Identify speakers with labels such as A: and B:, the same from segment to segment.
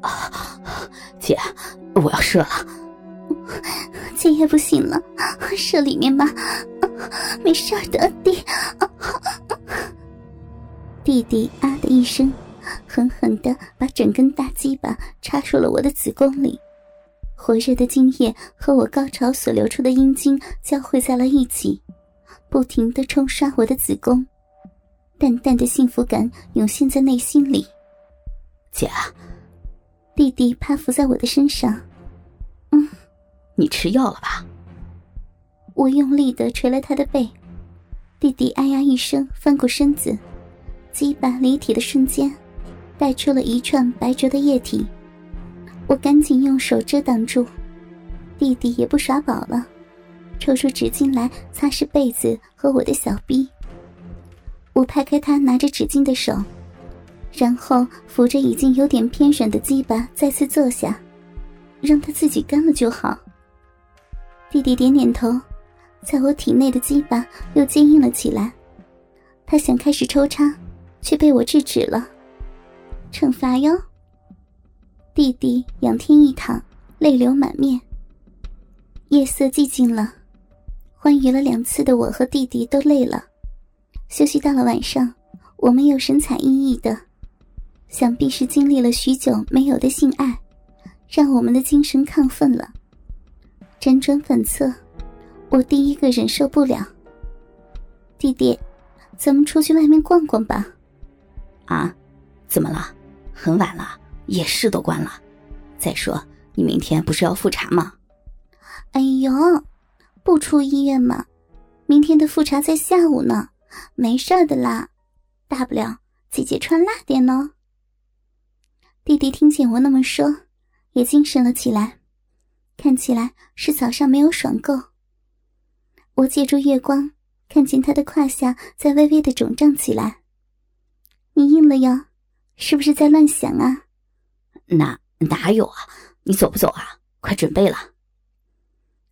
A: 啊，姐，我要射了。
B: 姐也不行了，射里面吧，没事的，弟。弟弟啊的一声，狠狠的把整根大鸡巴插入了我的子宫里，火热的精液和我高潮所流出的阴茎交汇在了一起，不停的冲刷我的子宫，淡淡的幸福感涌现在内心里。
A: 姐，
B: 弟弟趴伏在我的身上，
A: 嗯，你吃药了吧？
B: 我用力的捶了他的背，弟弟哎呀一声，翻过身子。鸡巴离体的瞬间，带出了一串白灼的液体。我赶紧用手遮挡住，弟弟也不耍宝了，抽出纸巾来擦拭被子和我的小臂。我拍开他拿着纸巾的手，然后扶着已经有点偏软的鸡巴再次坐下，让他自己干了就好。弟弟点点头，在我体内的鸡巴又坚硬了起来，他想开始抽插。却被我制止了。惩罚哟！弟弟仰天一躺，泪流满面。夜色寂静了，欢愉了两次的我和弟弟都累了。休息到了晚上，我们又神采奕奕的，想必是经历了许久没有的性爱，让我们的精神亢奋了。辗转反侧，我第一个忍受不了。弟弟，咱们出去外面逛逛吧。
A: 啊，怎么了？很晚了，夜市都关了。再说，你明天不是要复查吗？
B: 哎呦，不出医院嘛？明天的复查在下午呢，没事的啦。大不了姐姐穿辣点呢。弟弟听见我那么说，也精神了起来，看起来是早上没有爽够。我借助月光，看见他的胯下在微微的肿胀起来。你硬了呀？是不是在乱想啊？
A: 哪哪有啊？你走不走啊？快准备了。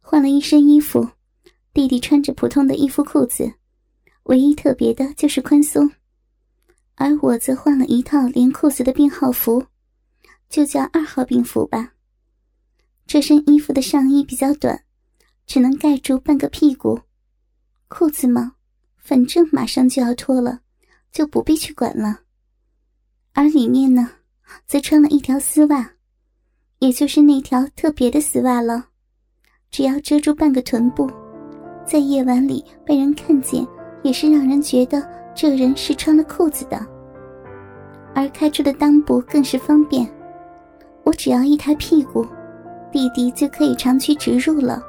B: 换了一身衣服，弟弟穿着普通的衣服裤子，唯一特别的就是宽松，而我则换了一套连裤子的病号服，就叫二号病服吧。这身衣服的上衣比较短，只能盖住半个屁股，裤子嘛，反正马上就要脱了。就不必去管了，而里面呢，则穿了一条丝袜，也就是那条特别的丝袜了，只要遮住半个臀部，在夜晚里被人看见，也是让人觉得这人是穿了裤子的。而开出的裆部更是方便，我只要一抬屁股，弟弟就可以长驱直入了。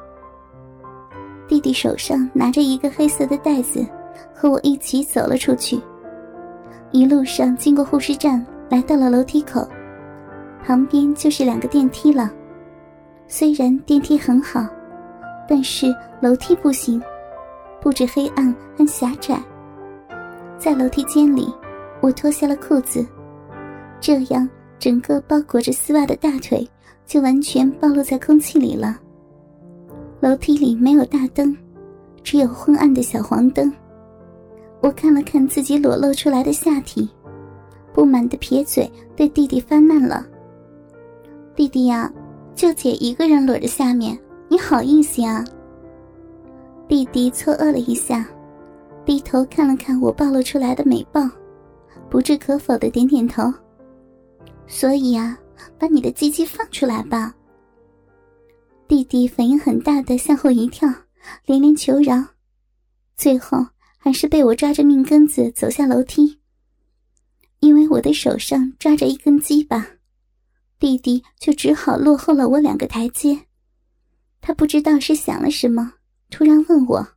B: 弟弟手上拿着一个黑色的袋子，和我一起走了出去。一路上经过护士站，来到了楼梯口，旁边就是两个电梯了。虽然电梯很好，但是楼梯不行，不止黑暗还狭窄。在楼梯间里，我脱下了裤子，这样整个包裹着丝袜的大腿就完全暴露在空气里了。楼梯里没有大灯，只有昏暗的小黄灯。我看了看自己裸露出来的下体，不满的撇嘴对弟弟发难了：“弟弟呀，就姐一个人裸着下面，你好意思呀？”弟弟错愕了一下，低头看了看我暴露出来的美豹，不置可否的点点头：“所以啊，把你的鸡鸡放出来吧。”弟弟反应很大的向后一跳，连连求饶，最后。还是被我抓着命根子走下楼梯，因为我的手上抓着一根鸡巴，弟弟就只好落后了我两个台阶。他不知道是想了什么，突然问我：“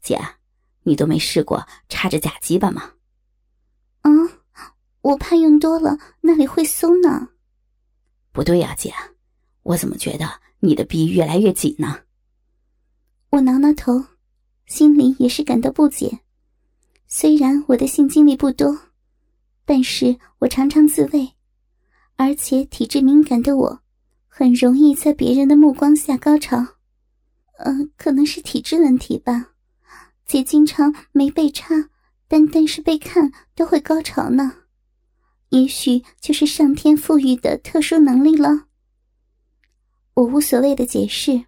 A: 姐，你都没试过插着假鸡巴吗？”“，
B: 我怕用多了那里会松呢。”“
A: 不对呀，姐，我怎么觉得你的逼越来越紧呢？”
B: 我挠挠头。心里也是感到不解。虽然我的性经历不多，但是我常常自慰，而且体质敏感的我，很容易在别人的目光下高潮。嗯，可能是体质问题吧。姐经常没被插，单单是被看都会高潮呢。也许就是上天赋予的特殊能力了。我无所谓的解释，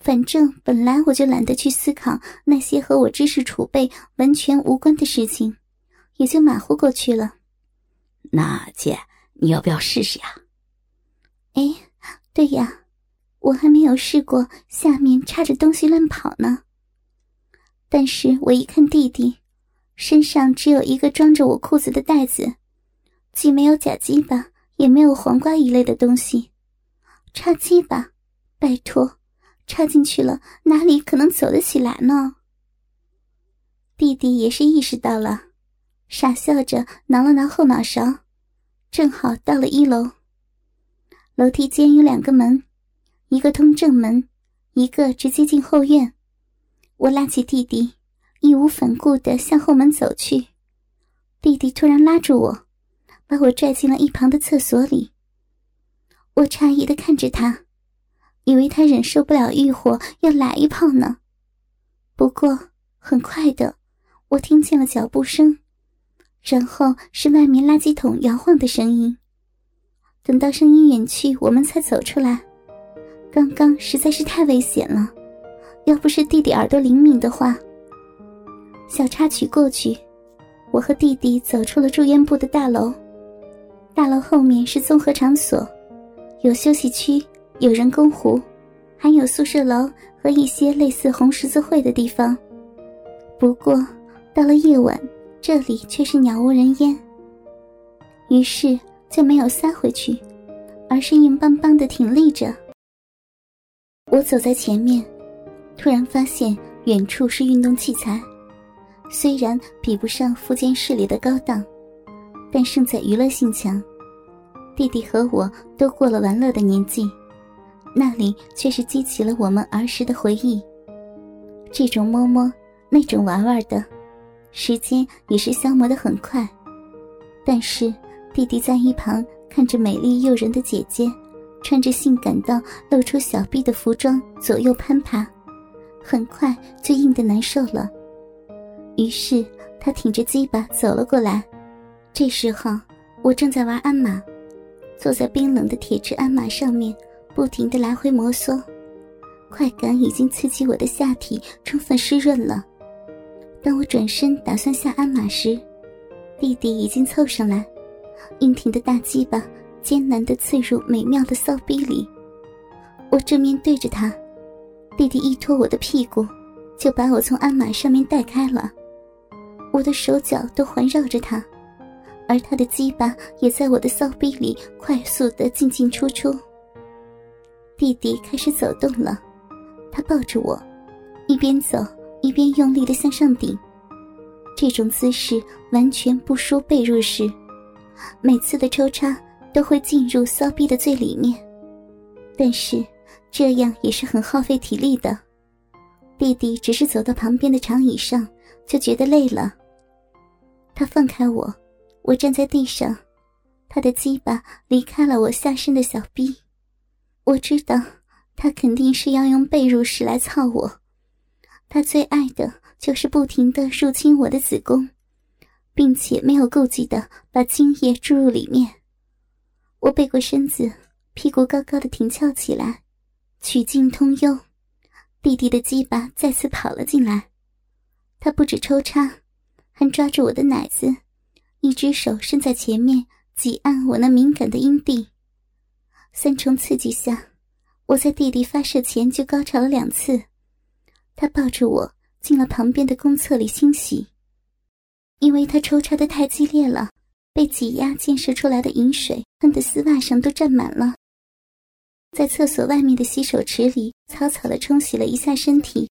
B: 反正本来我就懒得去思考那些和我知识储备完全无关的事情，也就马虎过去了。
A: 那姐，你要不要试试呀？
B: 哎，对呀，我还没有试过下面插着东西乱跑呢。但是我一看弟弟，身上只有一个装着我裤子的袋子，既没有假鸡巴，也没有黄瓜一类的东西。插鸡巴，拜托，插进去了，哪里可能走得起来呢？弟弟也是意识到了，傻笑着挠了挠后脑勺，正好到了一楼。楼梯间有两个门，一个通正门，一个直接进后院。我拉起弟弟，义无反顾地向后门走去。弟弟突然拉住我，把我拽进了一旁的厕所里。我诧异的看着他，以为他忍受不了欲火要来一炮呢。不过很快的，我听见了脚步声，然后是外面垃圾桶摇晃的声音。等到声音远去，我们才走出来。刚刚实在是太危险了，要不是弟弟耳朵灵敏的话。小插曲过去，我和弟弟走出了住院部的大楼。大楼后面是综合场所。有休息区，有人工湖，还有宿舍楼和一些类似红十字会的地方。不过，到了夜晚，这里却是鸟无人烟。于是就没有塞回去，而是硬邦邦的挺立着。我走在前面，突然发现远处是运动器材，虽然比不上复健室里的高档，但胜在娱乐性强。弟弟和我都过了玩乐的年纪，那里却是激起了我们儿时的回忆。这种摸摸，那种玩玩的，时间也是消磨的很快。但是弟弟在一旁看着美丽诱人的姐姐，穿着性感到露出小臂的服装左右攀爬，很快就硬得难受了。于是他挺着鸡巴走了过来。这时候我正在玩鞍马。坐在冰冷的铁质鞍马上面，不停的来回摩挲，快感已经刺激我的下体充分湿润了。当我转身打算下鞍马时，弟弟已经凑上来，硬挺的大鸡巴艰难的刺入美妙的骚逼里。我正面对着他，弟弟一拖我的屁股，就把我从鞍马上面带开了。我的手脚都环绕着他。而他的鸡巴也在我的骚逼里快速的进进出出。弟弟开始走动了，他抱着我，一边走一边用力的向上顶。这种姿势完全不输被褥时，每次的抽插都会进入骚逼的最里面，但是这样也是很耗费体力的。弟弟只是走到旁边的长椅上就觉得累了，他放开我。我站在地上，他的鸡巴离开了我下身的小臂。我知道他肯定是要用被褥式来操我。他最爱的就是不停的入侵我的子宫，并且没有顾忌的把精液注入里面。我背过身子，屁股高高的挺翘起来，曲径通幽。弟弟的鸡巴再次跑了进来，他不止抽插，还抓住我的奶子。一只手伸在前面，挤按我那敏感的阴蒂。三重刺激下，我在弟弟发射前就高潮了两次。他抱着我进了旁边的公厕里清洗，因为他抽插的太激烈了，被挤压溅射出来的饮水喷的丝袜上都沾满了。在厕所外面的洗手池里，草草的冲洗了一下身体，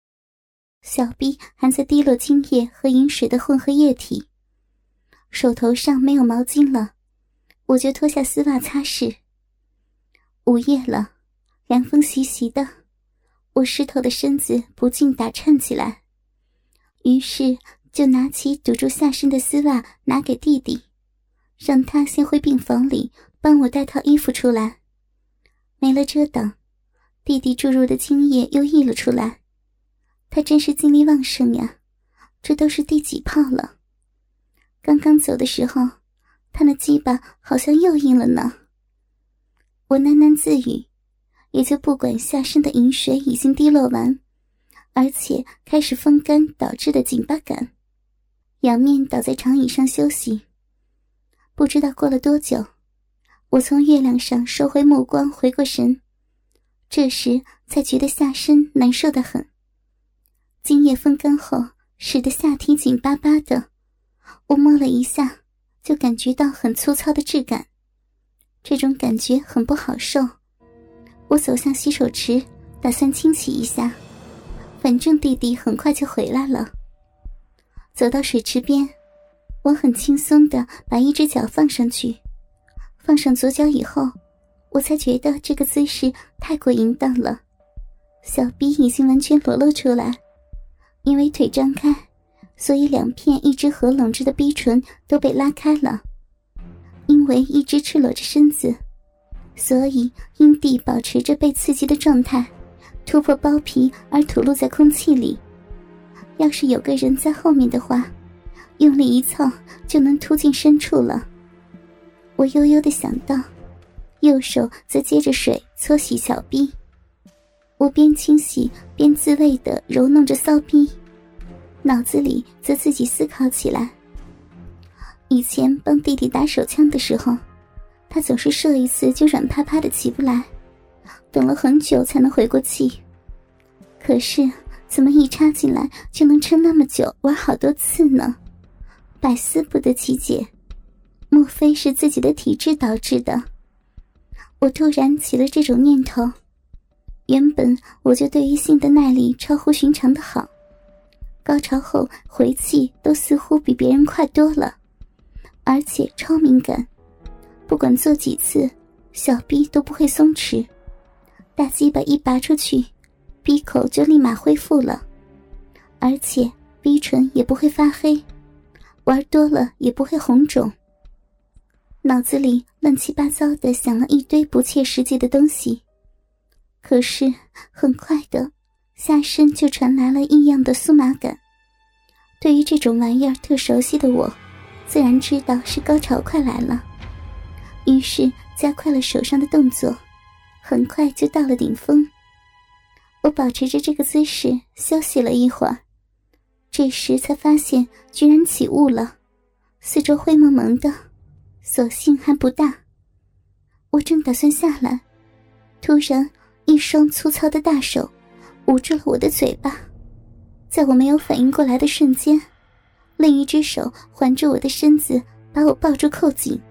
B: 小臂还在滴落精液和饮水的混合液体。手头上没有毛巾了，我就脱下丝袜擦拭。午夜了，凉风习习的，我湿透的身子不禁打颤起来。于是就拿起堵住下身的丝袜，拿给弟弟，让他先回病房里帮我带套衣服出来。没了遮挡，弟弟注入的精液又溢了出来。他真是精力旺盛呀，这都是第几泡了？刚刚走的时候，他那鸡巴好像又硬了呢。我喃喃自语，也就不管下身的饮水已经滴落完，而且开始风干导致的紧巴感，仰面倒在长椅上休息。不知道过了多久，我从月亮上收回目光，回过神，这时才觉得下身难受的很。精液风干后，使得下体紧巴巴的。我摸了一下，就感觉到很粗糙的质感，这种感觉很不好受。我走向洗手池，打算清洗一下，反正弟弟很快就回来了。走到水池边，我很轻松的把一只脚放上去，放上左脚以后，我才觉得这个姿势太过淫荡了，小臂已经完全裸露出来。因为腿张开，所以两片一直合拢着的逼唇都被拉开了。因为一直赤裸着身子，所以阴蒂保持着被刺激的状态，突破包皮而吐露在空气里。要是有个人在后面的话，用力一蹭就能突进深处了。我悠悠的想到，右手则接着水搓洗小臂。我边清洗边自慰的揉弄着骚逼，脑子里则自己思考起来。以前帮弟弟打手枪的时候，他总是射一次就软趴趴的起不来，等了很久才能回过气。可是怎么一插进来就能撑那么久，玩好多次呢？百思不得其解。莫非是自己的体质导致的？我突然起了这种念头。原本我就对于性的耐力超乎寻常的好，高潮后回气都似乎比别人快多了，而且超敏感，不管做几次，小臂都不会松弛，大鸡巴一拔出去，闭口就立马恢复了，而且逼唇也不会发黑，玩多了也不会红肿。脑子里乱七八糟的想了一堆不切实际的东西。可是很快的，下身就传来了异样的酥麻感。对于这种玩意儿特熟悉的我，自然知道是高潮快来了，于是加快了手上的动作，很快就到了顶峰。我保持着这个姿势休息了一会儿，这时才发现居然起雾了，四周灰蒙蒙的，所幸还不大。我正打算下来，突然。一双粗糙的大手捂住了我的嘴巴，在我没有反应过来的瞬间，另一只手环住我的身子，把我抱住扣紧。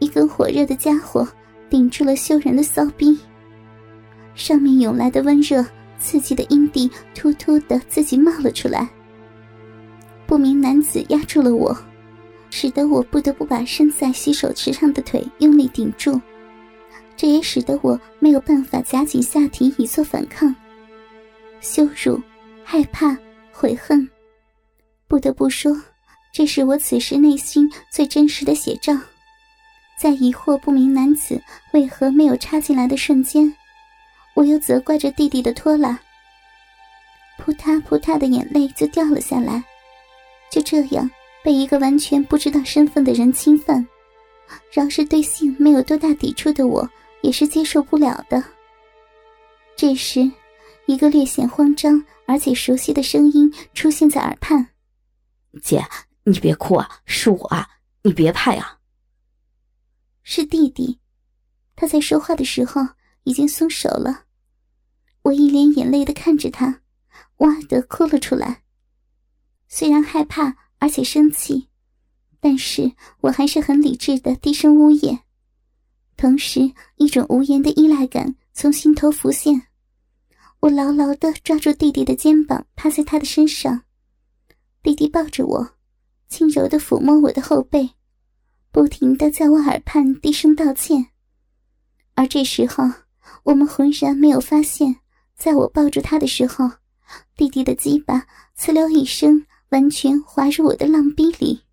B: 一根火热的家伙顶住了羞人的骚逼，上面涌来的温热刺激的阴蒂突突的自己冒了出来。不明男子压住了我，使得我不得不把身在洗手池上的腿用力顶住。这也使得我没有办法夹紧下体以作反抗。羞辱、害怕、悔恨，不得不说，这是我此时内心最真实的写照。在疑惑不明男子为何没有插进来的瞬间，我又责怪着弟弟的拖拉。扑嗒扑嗒的眼泪就掉了下来。就这样被一个完全不知道身份的人侵犯，饶是对性没有多大抵触的我。也是接受不了的。这时，一个略显慌张而且熟悉的声音出现在耳畔：“
A: 姐，你别哭啊，是我啊，你别怕呀。”
B: 是弟弟，他在说话的时候已经松手了。我一脸眼泪的看着他，哇的哭了出来。虽然害怕而且生气，但是我还是很理智的低声呜咽。同时，一种无言的依赖感从心头浮现。我牢牢的抓住弟弟的肩膀，趴在他的身上。弟弟抱着我，轻柔的抚摸我的后背，不停的在我耳畔低声道歉。而这时候，我们浑然没有发现，在我抱住他的时候，弟弟的鸡巴“呲溜”一声，完全滑入我的浪逼里。